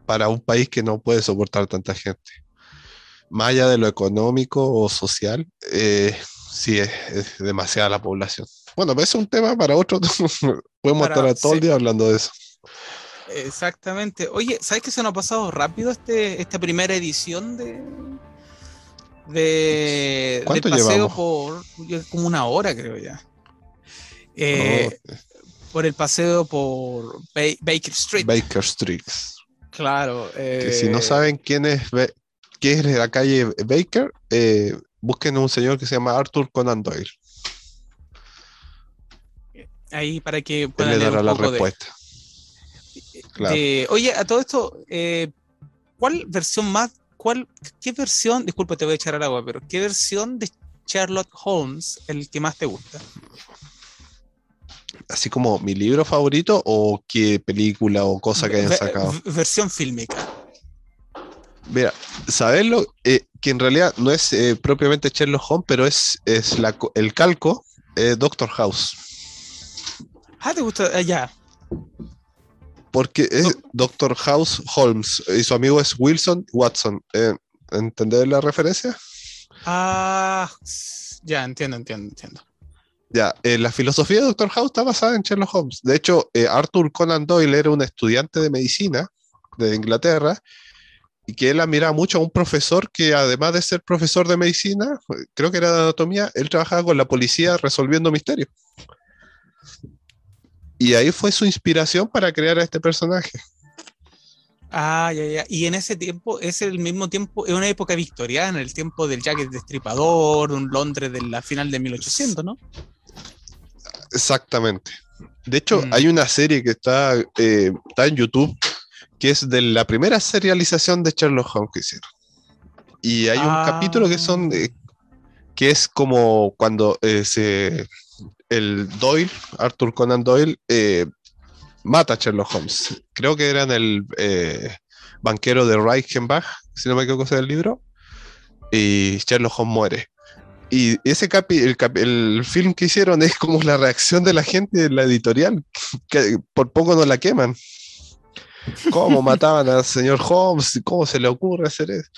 para un país que no puede soportar tanta gente. Más allá de lo económico o social, eh, sí es, demasiada la población. Bueno, es un tema para otro. Podemos estar todo el día hablando de eso. Exactamente. Oye, ¿sabes que se nos ha pasado rápido este, esta primera edición de, de del paseo por como una hora creo ya. Eh, por el paseo por Baker Street. Baker Street. Claro. que si no eh, saben quién es, quién es la calle Baker, eh, busquen a un señor que se llama Arthur Conan Doyle. Ahí para que puedan Él le dará la respuesta oye, a todo esto, eh, ¿cuál versión más, cuál, qué versión, disculpa, te voy a echar al agua, pero qué versión de Sherlock Holmes el que más te gusta? Así como mi libro favorito o qué película o cosa que hayan sacado. versión fílmica. Mira, saberlo, eh, que en realidad no es eh, propiamente Sherlock Holmes, pero es, es el calco Doctor House. Ah, te gusta, ya. Porque es Doctor House Holmes y su amigo es Wilson Watson. Eh, ¿Entendés la referencia? Ah, ya, entiendo, entiendo, entiendo. Ya, eh, la filosofía de Doctor House está basada en Sherlock Holmes. De hecho, eh, Arthur Conan Doyle era un estudiante de medicina de Inglaterra y que él admiraba mucho a un profesor que además de ser profesor de medicina, creo que era de anatomía, él trabajaba con la policía resolviendo misterios. Y ahí fue su inspiración para crear a este personaje. Ah, ya, ya. Y en ese tiempo, es el mismo tiempo, es una época victoriana, el tiempo del Jack el Destripador, un Londres de la final de 1800, ¿no? Exactamente. De hecho, mm. hay una serie que está, eh, está en YouTube que es de la primera serialización de Sherlock Holmes que hicieron. Y hay un capítulo que son que es como cuando eh, se el Doyle, Arthur Conan Doyle, eh, mata a Sherlock Holmes. Creo que era en el eh, banquero de Reichenbach, si no me equivoco, ese el libro. Y Sherlock Holmes muere. Y ese capi, el, el, film que hicieron es como la reacción de la gente de la editorial, que por poco no la queman. ¿Cómo mataban al señor Holmes? ¿Cómo se le ocurre hacer eso?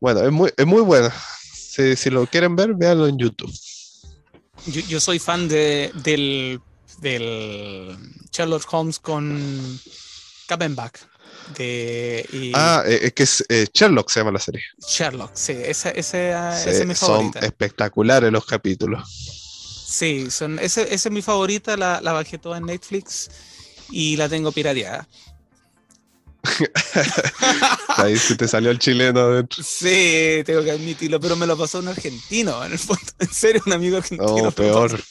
Bueno, es muy, es muy buena. Si, si lo quieren ver, véanlo en YouTube. Yo, yo soy fan de, del, del Sherlock Holmes con Kappenbach. De, y ah, eh, es que es eh, Sherlock se llama la serie. Sherlock, sí, ese, ese, Sí, ese es mi son favorita. espectaculares los capítulos. Sí, son, ese, ese es mi favorita, la, la bajé toda en Netflix y la tengo pirateada. Ahí se te salió el chileno adentro. Sí, tengo que admitirlo, pero me lo pasó un argentino, en el fondo, en serio, un amigo argentino. me Oh, peor.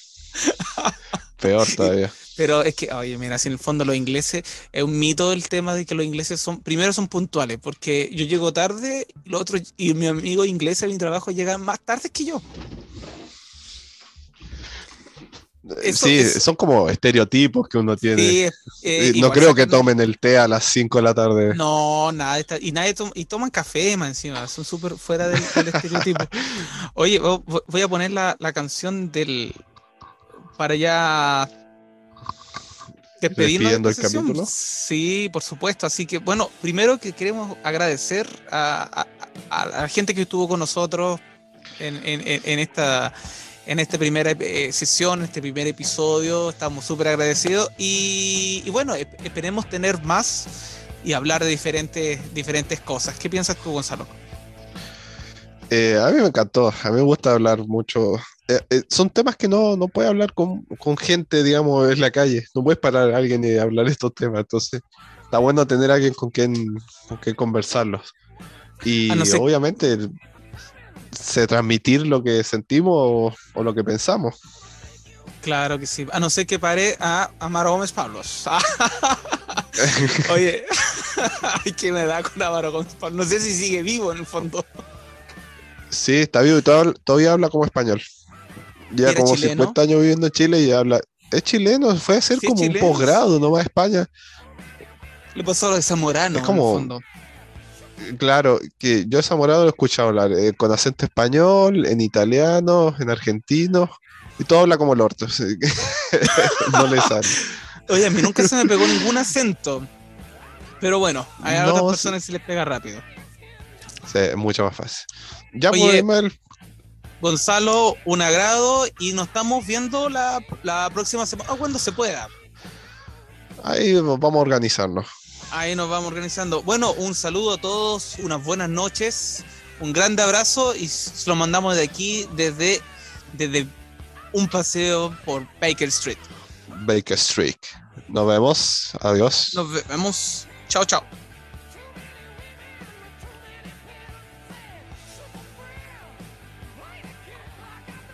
Peor todavía. Pero es que, oye, mira, si en el fondo los ingleses, es un mito el tema de que los ingleses son, primero son puntuales, porque yo llego tarde, y los otros, y mi amigo inglés a mi trabajo llegan más tarde que yo. Eso sí, son como estereotipos que uno tiene. Sí, eh, Eh, no creo que tomen el té a las 5 de la tarde. No, nada, está- y nadie y toman café más encima, son súper fuera del, del estereotipo. Oye, vo- vo- voy a poner la, la canción del para ya despedirnos de Despidiendo el sesión. capítulo. Sí, por supuesto. Así que, bueno, primero que queremos agradecer a, a- a la gente que estuvo con nosotros en- en esta en esta primera eh, sesión, este primer episodio. Estamos súper agradecidos y, y bueno, esperemos tener más y hablar de diferentes, diferentes cosas. ¿Qué piensas tú, Gonzalo? Eh, a mí me encantó, a mí me gusta hablar mucho. Eh, eh, son temas que no, no puedes hablar con, con gente, digamos, en la calle. No puedes parar a alguien y hablar estos temas. Entonces, está bueno tener a alguien con quien, con quien conversarlos. Y A no ser- obviamente, se transmitir lo que sentimos o, o lo que pensamos. Claro que sí. A no ser que pare a Amaro Gómez Pablos. Oye, que me da con Amaro Gómez Pablos. No sé si sigue vivo en el fondo. Sí, está vivo y todavía, todavía habla como español. Ya ¿Era como chileno? 50 años viviendo en Chile y habla. Es chileno, fue a hacer Sí, como un posgrado nomás a España. Le pasó a lo de Zamorano. Es como- En el fondo. Claro, que yo a Zamorano lo he escuchado hablar eh, con acento español, en italiano, en argentino, y todo habla como el orto. no le sale. Oye, a mí nunca se me pegó ningún acento. Pero bueno, hay a No, otras personas que se les pega rápido. Sí, es mucho más fácil. Ya, Oye, pues, Ismael, Gonzalo, un agrado y nos estamos viendo la, la próxima semana, cuando se pueda. ahí vamos a organizarnos. Ahí nos vamos organizando. Bueno, un saludo a todos, unas buenas noches, un grande abrazo y se lo mandamos de aquí desde, desde un paseo por Baker Street. Baker Street. Nos vemos. Adiós. Nos vemos. Chao, chao.